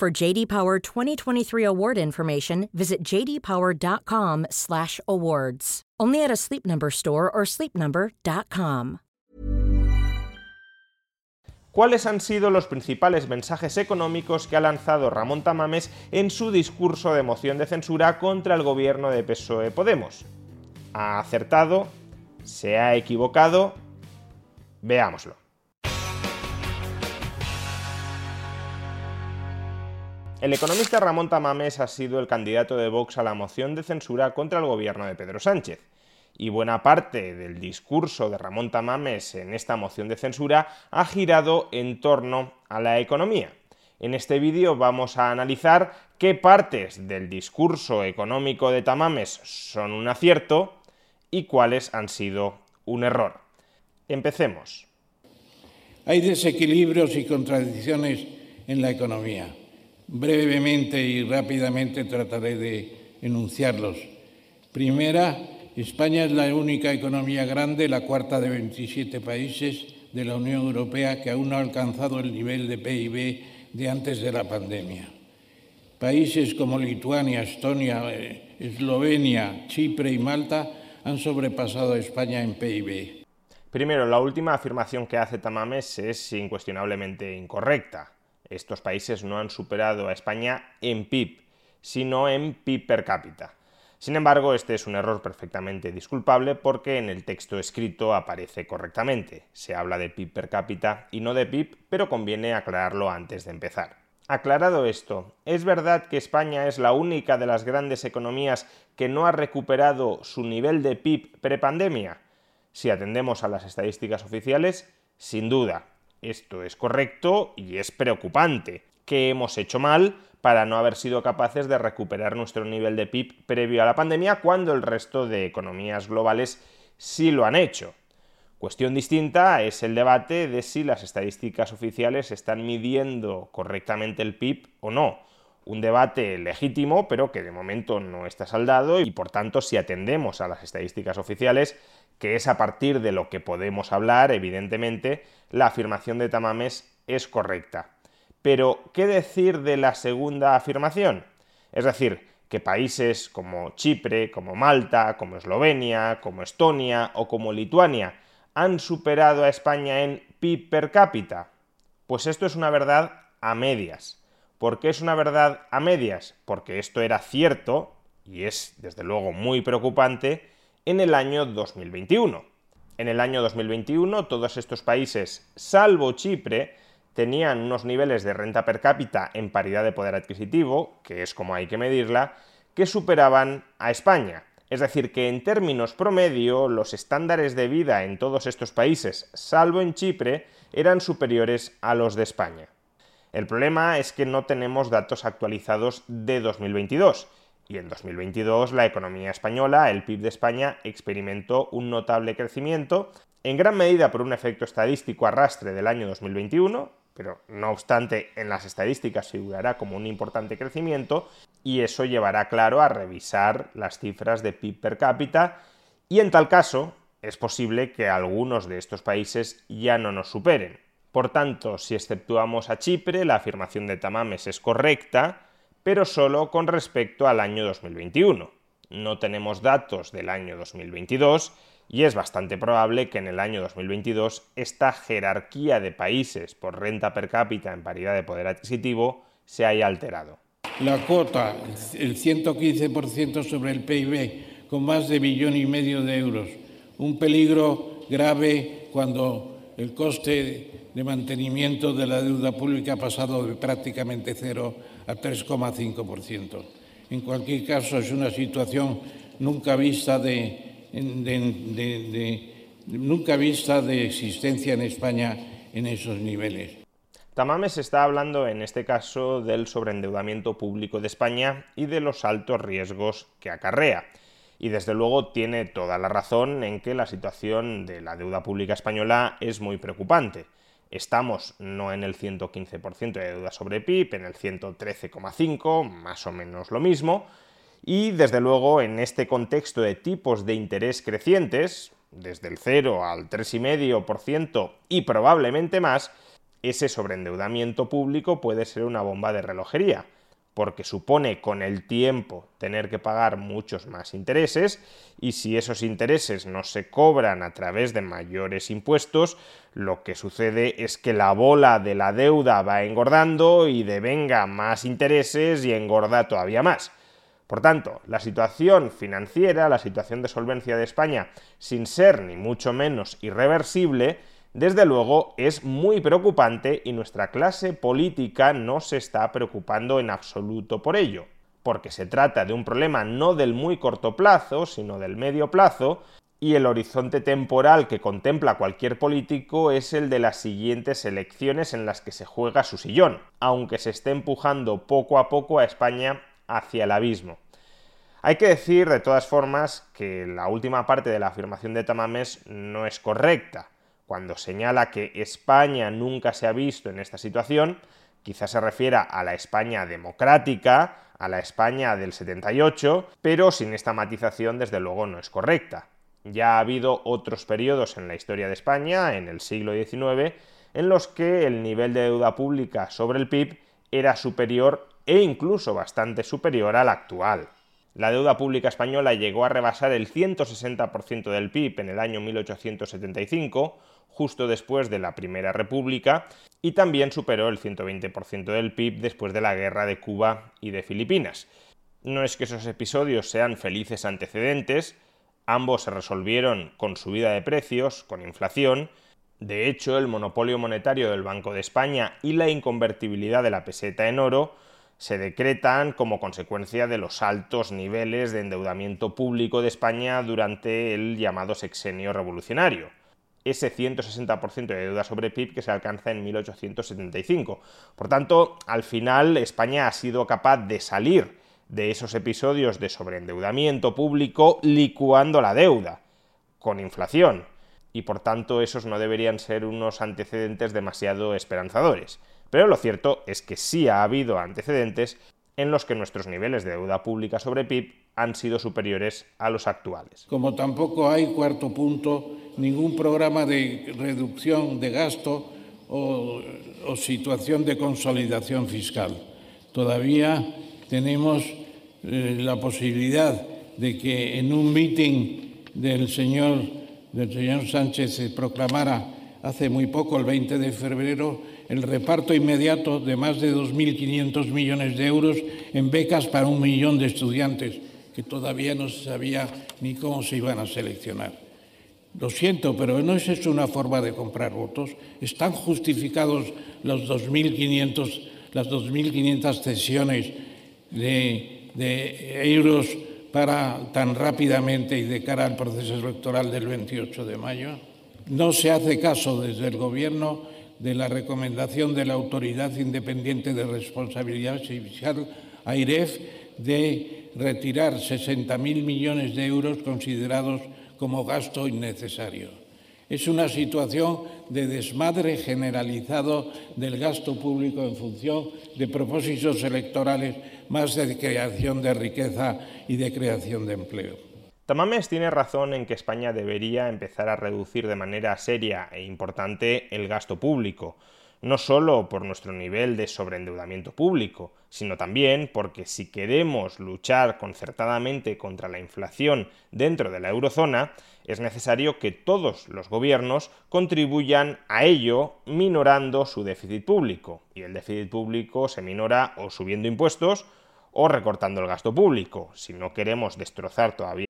For JD Power 2023 award information, visit jdpower.com/awards. Only at a Sleep Number store or sleepnumber.com. ¿Cuáles han sido los principales mensajes económicos que ha lanzado Ramón Tamames en su discurso de moción de censura contra el gobierno de PSOE Podemos? ¿Ha acertado? ¿Se ha equivocado? Veámoslo. El economista Ramón Tamames ha sido el candidato de Vox a la moción de censura contra el gobierno de Pedro Sánchez y buena parte del discurso de Ramón Tamames en esta moción de censura ha girado en torno a la economía. En este vídeo vamos a analizar qué partes del discurso económico de Tamames son un acierto y cuáles han sido un error. Empecemos. Hay desequilibrios y contradicciones en la economía. Brevemente y rápidamente trataré de enunciarlos. Primera, España es la única economía grande, la cuarta de 27 países de la Unión Europea que aún no ha alcanzado el nivel de PIB de antes de la pandemia. Países como Lituania, Estonia, eh, Eslovenia, Chipre y Malta han sobrepasado a España en PIB. Primero, la última afirmación que hace Tamames es incuestionablemente incorrecta. Estos países no han superado a España en PIB, sino en PIB per cápita. Sin embargo, este es un error perfectamente disculpable porque en el texto escrito aparece correctamente. Se habla de PIB per cápita y no de PIB, pero conviene aclararlo antes de empezar. Aclarado esto, ¿es verdad que España es la única de las grandes economías que no ha recuperado su nivel de PIB prepandemia? Si atendemos a las estadísticas oficiales, sin duda, esto es correcto y es preocupante. ¿Qué hemos hecho mal? para no haber sido capaces de recuperar nuestro nivel de PIB previo a la pandemia cuando el resto de economías globales sí lo han hecho. Cuestión distinta es el debate de si las estadísticas oficiales están midiendo correctamente el PIB o no. Un debate legítimo, pero que de momento no está saldado y por tanto si atendemos a las estadísticas oficiales, que es a partir de lo que podemos hablar, evidentemente, la afirmación de Tamames es correcta. Pero, ¿qué decir de la segunda afirmación? Es decir, que países como Chipre, como Malta, como Eslovenia, como Estonia o como Lituania han superado a España en PIB per cápita. Pues esto es una verdad a medias. ¿Por qué es una verdad a medias? Porque esto era cierto, y es desde luego muy preocupante, en el año 2021. En el año 2021 todos estos países, salvo Chipre, tenían unos niveles de renta per cápita en paridad de poder adquisitivo, que es como hay que medirla, que superaban a España. Es decir, que en términos promedio los estándares de vida en todos estos países, salvo en Chipre, eran superiores a los de España. El problema es que no tenemos datos actualizados de 2022, y en 2022 la economía española, el PIB de España, experimentó un notable crecimiento, en gran medida por un efecto estadístico arrastre del año 2021, pero no obstante en las estadísticas figurará como un importante crecimiento y eso llevará claro a revisar las cifras de PIB per cápita y en tal caso es posible que algunos de estos países ya no nos superen. Por tanto, si exceptuamos a Chipre, la afirmación de Tamames es correcta, pero solo con respecto al año 2021. No tenemos datos del año 2022 y es bastante probable que en el año 2022 esta jerarquía de países por renta per cápita en paridad de poder adquisitivo se haya alterado. La cuota, el 115% sobre el PIB, con más de billón y medio de euros. Un peligro grave cuando el coste de mantenimiento de la deuda pública ha pasado de prácticamente cero a 3,5%. En cualquier caso, es una situación nunca vista de nunca vista de existencia en España en esos niveles. Tamames está hablando en este caso del sobreendeudamiento público de España y de los altos riesgos que acarrea. Y desde luego tiene toda la razón en que la situación de la deuda pública española es muy preocupante. Estamos no en el 115% de deuda sobre PIB, en el 113,5%, más o menos lo mismo, y desde luego en este contexto de tipos de interés crecientes, desde el 0 al 3,5% y probablemente más, ese sobreendeudamiento público puede ser una bomba de relojería, porque supone con el tiempo tener que pagar muchos más intereses y si esos intereses no se cobran a través de mayores impuestos, lo que sucede es que la bola de la deuda va engordando y devenga más intereses y engorda todavía más. Por tanto, la situación financiera, la situación de solvencia de España, sin ser ni mucho menos irreversible, desde luego es muy preocupante y nuestra clase política no se está preocupando en absoluto por ello, porque se trata de un problema no del muy corto plazo, sino del medio plazo, y el horizonte temporal que contempla cualquier político es el de las siguientes elecciones en las que se juega su sillón, aunque se esté empujando poco a poco a España hacia el abismo. Hay que decir, de todas formas, que la última parte de la afirmación de Tamames no es correcta. Cuando señala que España nunca se ha visto en esta situación, quizás se refiera a la España democrática, a la España del 78, pero sin esta matización desde luego no es correcta. Ya ha habido otros periodos en la historia de España, en el siglo XIX, en los que el nivel de deuda pública sobre el PIB era superior e incluso bastante superior al actual. La deuda pública española llegó a rebasar el 160% del PIB en el año 1875, justo después de la Primera República, y también superó el 120% del PIB después de la Guerra de Cuba y de Filipinas. No es que esos episodios sean felices antecedentes, ambos se resolvieron con subida de precios, con inflación, de hecho, el monopolio monetario del Banco de España y la inconvertibilidad de la peseta en oro se decretan como consecuencia de los altos niveles de endeudamiento público de España durante el llamado sexenio revolucionario. Ese 160% de deuda sobre PIB que se alcanza en 1875. Por tanto, al final España ha sido capaz de salir de esos episodios de sobreendeudamiento público licuando la deuda, con inflación, y por tanto esos no deberían ser unos antecedentes demasiado esperanzadores. Pero lo cierto es que sí ha habido antecedentes en los que nuestros niveles de deuda pública sobre PIB han sido superiores a los actuales. Como tampoco hay, cuarto punto, ningún programa de reducción de gasto o, situación de consolidación fiscal. Todavía tenemos eh, la posibilidad de que en un meeting del señor, del señor Sánchez se proclamara hace muy poco, el 20 de febrero, el reparto inmediato de más de 2.500 millones de euros en becas para un millón de estudiantes, que todavía no se sabía ni cómo se iban a seleccionar. Lo siento, pero no es eso una forma de comprar votos. Están justificados los 2.500, las 2.500 cesiones de, de euros para tan rápidamente y de cara al proceso electoral del 28 de mayo. No se hace caso desde el Gobierno de la recomendación de la Autoridad Independiente de Responsabilidad Fiscal, AIREF, de retirar 60.000 millones de euros considerados como gasto innecesario. Es una situación de desmadre generalizado del gasto público en función de propósitos electorales más de creación de riqueza y de creación de empleo. Tamames tiene razón en que España debería empezar a reducir de manera seria e importante el gasto público, no solo por nuestro nivel de sobreendeudamiento público, sino también porque si queremos luchar concertadamente contra la inflación dentro de la eurozona, es necesario que todos los gobiernos contribuyan a ello minorando su déficit público. Y el déficit público se minora o subiendo impuestos o recortando el gasto público. Si no queremos destrozar todavía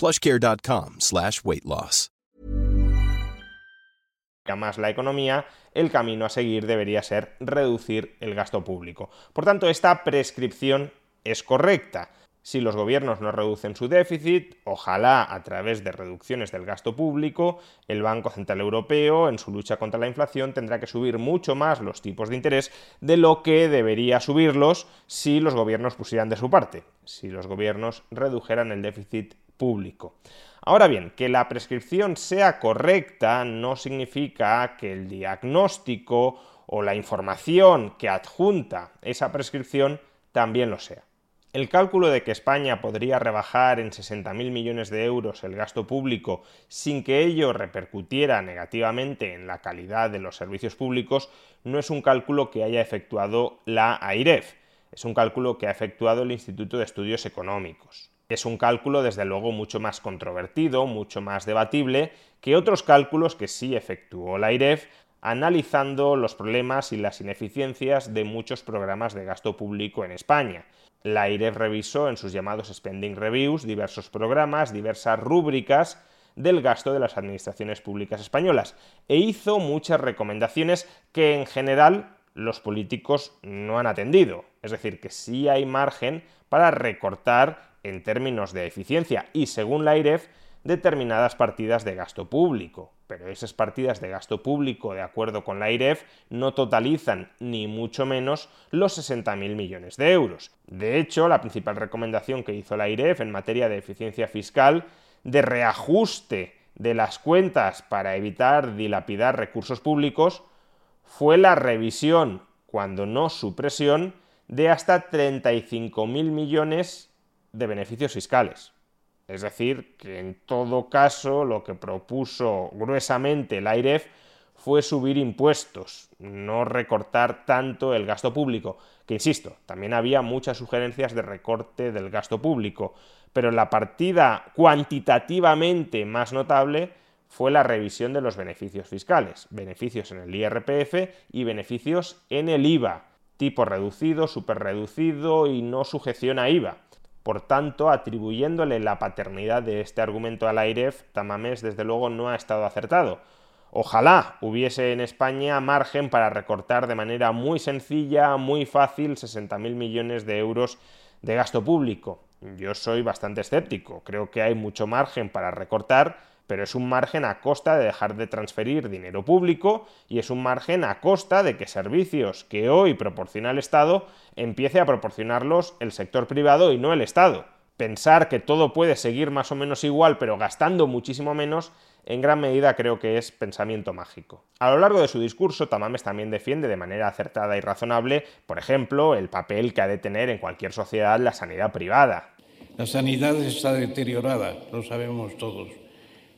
plushcare.com slash weight loss. más la economía, el camino a seguir debería ser reducir el gasto público. Por tanto, esta prescripción es correcta. Si los gobiernos no reducen su déficit, ojalá a través de reducciones del gasto público, el Banco Central Europeo, en su lucha contra la inflación, tendrá que subir mucho más los tipos de interés de lo que debería subirlos si los gobiernos pusieran de su parte, si los gobiernos redujeran el déficit público. Ahora bien, que la prescripción sea correcta no significa que el diagnóstico o la información que adjunta esa prescripción también lo sea. El cálculo de que España podría rebajar en 60.000 millones de euros el gasto público sin que ello repercutiera negativamente en la calidad de los servicios públicos no es un cálculo que haya efectuado la AIREF, es un cálculo que ha efectuado el Instituto de Estudios Económicos. Es un cálculo, desde luego, mucho más controvertido, mucho más debatible que otros cálculos que sí efectuó la IREF, analizando los problemas y las ineficiencias de muchos programas de gasto público en España. La IREF revisó en sus llamados spending reviews diversos programas, diversas rúbricas del gasto de las administraciones públicas españolas e hizo muchas recomendaciones que en general los políticos no han atendido. Es decir, que sí hay margen para recortar en términos de eficiencia y según la IREF determinadas partidas de gasto público. Pero esas partidas de gasto público, de acuerdo con la IREF, no totalizan ni mucho menos los 60.000 millones de euros. De hecho, la principal recomendación que hizo la IREF en materia de eficiencia fiscal, de reajuste de las cuentas para evitar dilapidar recursos públicos, fue la revisión, cuando no supresión, de hasta 35.000 millones de beneficios fiscales. Es decir, que en todo caso lo que propuso gruesamente el AIREF fue subir impuestos, no recortar tanto el gasto público, que insisto, también había muchas sugerencias de recorte del gasto público, pero la partida cuantitativamente más notable fue la revisión de los beneficios fiscales, beneficios en el IRPF y beneficios en el IVA, tipo reducido, superreducido y no sujeción a IVA. Por tanto, atribuyéndole la paternidad de este argumento al AIREF, Tamames desde luego no ha estado acertado. Ojalá hubiese en España margen para recortar de manera muy sencilla, muy fácil, 60.000 millones de euros de gasto público. Yo soy bastante escéptico, creo que hay mucho margen para recortar, pero es un margen a costa de dejar de transferir dinero público y es un margen a costa de que servicios que hoy proporciona el Estado empiece a proporcionarlos el sector privado y no el Estado. Pensar que todo puede seguir más o menos igual pero gastando muchísimo menos, en gran medida creo que es pensamiento mágico. A lo largo de su discurso, Tamames también defiende de manera acertada y razonable, por ejemplo, el papel que ha de tener en cualquier sociedad la sanidad privada. La sanidad está deteriorada, lo sabemos todos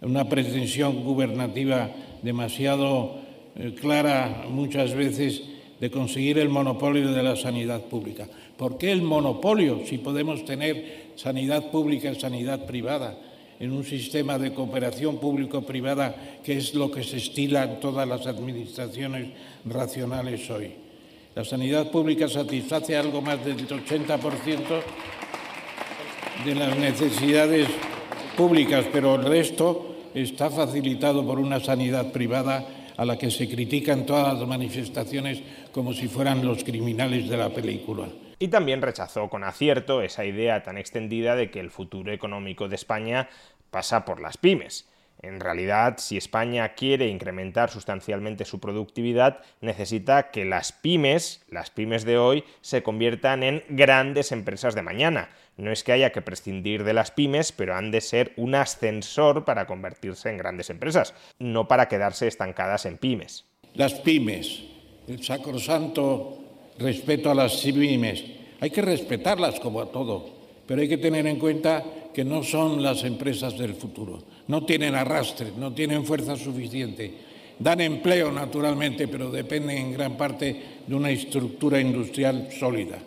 una pretensión gubernativa demasiado eh, clara muchas veces de conseguir el monopolio de la sanidad pública. ¿Por qué el monopolio si podemos tener sanidad pública y sanidad privada en un sistema de cooperación público-privada que es lo que se estila en todas las administraciones racionales hoy? La sanidad pública satisface algo más del 80% de las necesidades públicas, pero el resto está facilitado por una sanidad privada a la que se critican todas las manifestaciones como si fueran los criminales de la película. Y también rechazó con acierto esa idea tan extendida de que el futuro económico de España pasa por las pymes. En realidad, si España quiere incrementar sustancialmente su productividad, necesita que las pymes, las pymes de hoy, se conviertan en grandes empresas de mañana. No es que haya que prescindir de las pymes, pero han de ser un ascensor para convertirse en grandes empresas, no para quedarse estancadas en pymes. Las pymes, el sacrosanto respeto a las pymes, hay que respetarlas como a todo, pero hay que tener en cuenta que no son las empresas del futuro no tienen arrastre, no tienen fuerza suficiente. Dan empleo naturalmente, pero dependen en gran parte de una estructura industrial sólida.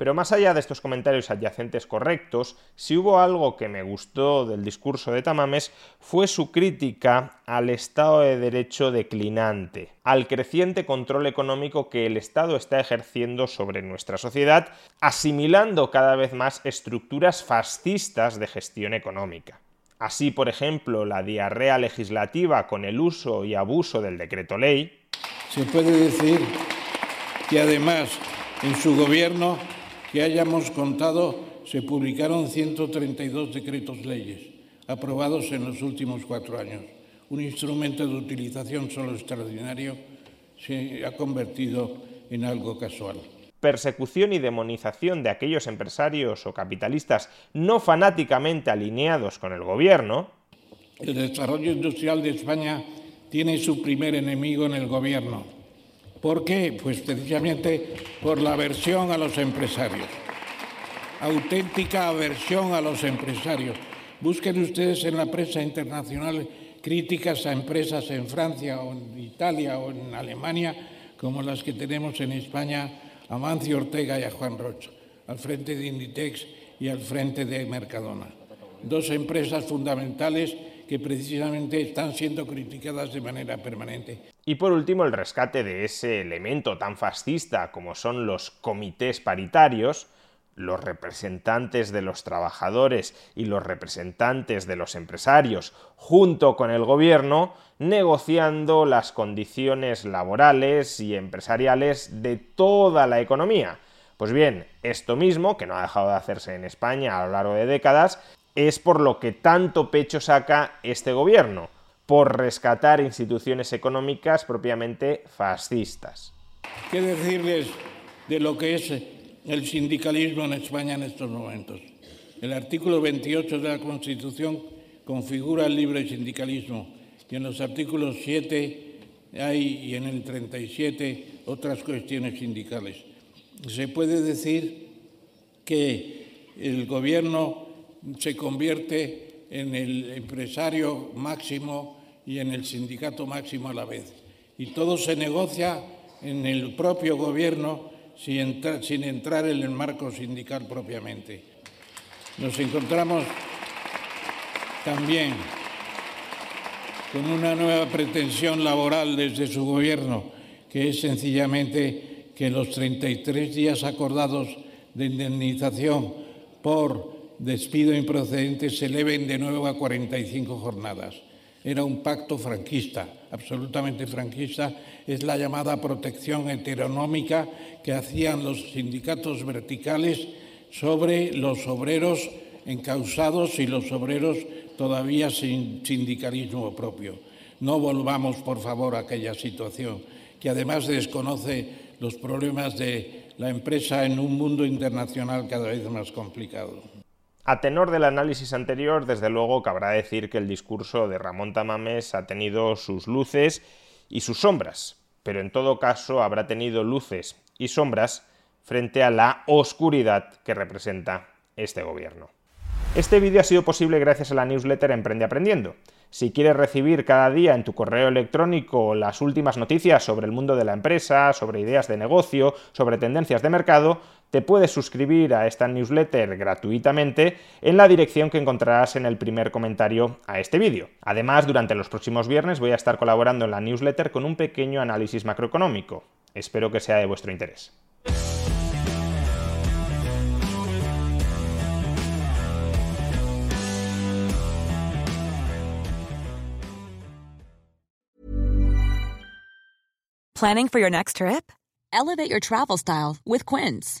Pero más allá de estos comentarios adyacentes correctos, si hubo algo que me gustó del discurso de Tamames fue su crítica al Estado de Derecho declinante, al creciente control económico que el Estado está ejerciendo sobre nuestra sociedad, asimilando cada vez más estructuras fascistas de gestión económica. Así, por ejemplo, la diarrea legislativa con el uso y abuso del decreto ley. Se puede decir que además en su gobierno que hayamos contado se publicaron 132 decretos leyes aprobados en los últimos cuatro años. Un instrumento de utilización solo extraordinario se ha convertido en algo casual persecución y demonización de aquellos empresarios o capitalistas no fanáticamente alineados con el gobierno, el desarrollo industrial de España tiene su primer enemigo en el gobierno. ¿Por qué? Pues precisamente por la aversión a los empresarios. Auténtica aversión a los empresarios. Busquen ustedes en la prensa internacional críticas a empresas en Francia o en Italia o en Alemania como las que tenemos en España a Mancio Ortega y a Juan Rocha, al frente de Inditex y al frente de Mercadona. Dos empresas fundamentales que precisamente están siendo criticadas de manera permanente. Y por último, el rescate de ese elemento tan fascista como son los comités paritarios, los representantes de los trabajadores y los representantes de los empresarios, junto con el gobierno, negociando las condiciones laborales y empresariales de toda la economía. Pues bien, esto mismo, que no ha dejado de hacerse en España a lo largo de décadas, es por lo que tanto pecho saca este gobierno, por rescatar instituciones económicas propiamente fascistas. ¿Qué decirles de lo que es el sindicalismo en España en estos momentos. El artículo 28 de la Constitución configura el libre sindicalismo y en los artículos 7 hay y en el 37 otras cuestiones sindicales. Se puede decir que el gobierno se convierte en el empresario máximo y en el sindicato máximo a la vez. Y todo se negocia en el propio gobierno sin entrar, en el marco sindical propiamente. Nos encontramos también con una nueva pretensión laboral desde su gobierno, que es sencillamente que los 33 días acordados de indemnización por despido improcedente se eleven de nuevo a 45 jornadas. Era un pacto franquista, absolutamente franquista, es la llamada protección heteronómica que hacían los sindicatos verticales sobre los obreros encausados y los obreros todavía sin sindicalismo propio. No volvamos, por favor, a aquella situación que además desconoce los problemas de la empresa en un mundo internacional cada vez más complicado. A tenor del análisis anterior, desde luego cabrá decir que el discurso de Ramón Tamames ha tenido sus luces y sus sombras, pero en todo caso habrá tenido luces y sombras frente a la oscuridad que representa este gobierno. Este vídeo ha sido posible gracias a la newsletter Emprende Aprendiendo. Si quieres recibir cada día en tu correo electrónico las últimas noticias sobre el mundo de la empresa, sobre ideas de negocio, sobre tendencias de mercado, te puedes suscribir a esta newsletter gratuitamente en la dirección que encontrarás en el primer comentario a este vídeo. Además, durante los próximos viernes voy a estar colaborando en la newsletter con un pequeño análisis macroeconómico. Espero que sea de vuestro interés. Planning for your next trip? Elevate your travel style with Quince.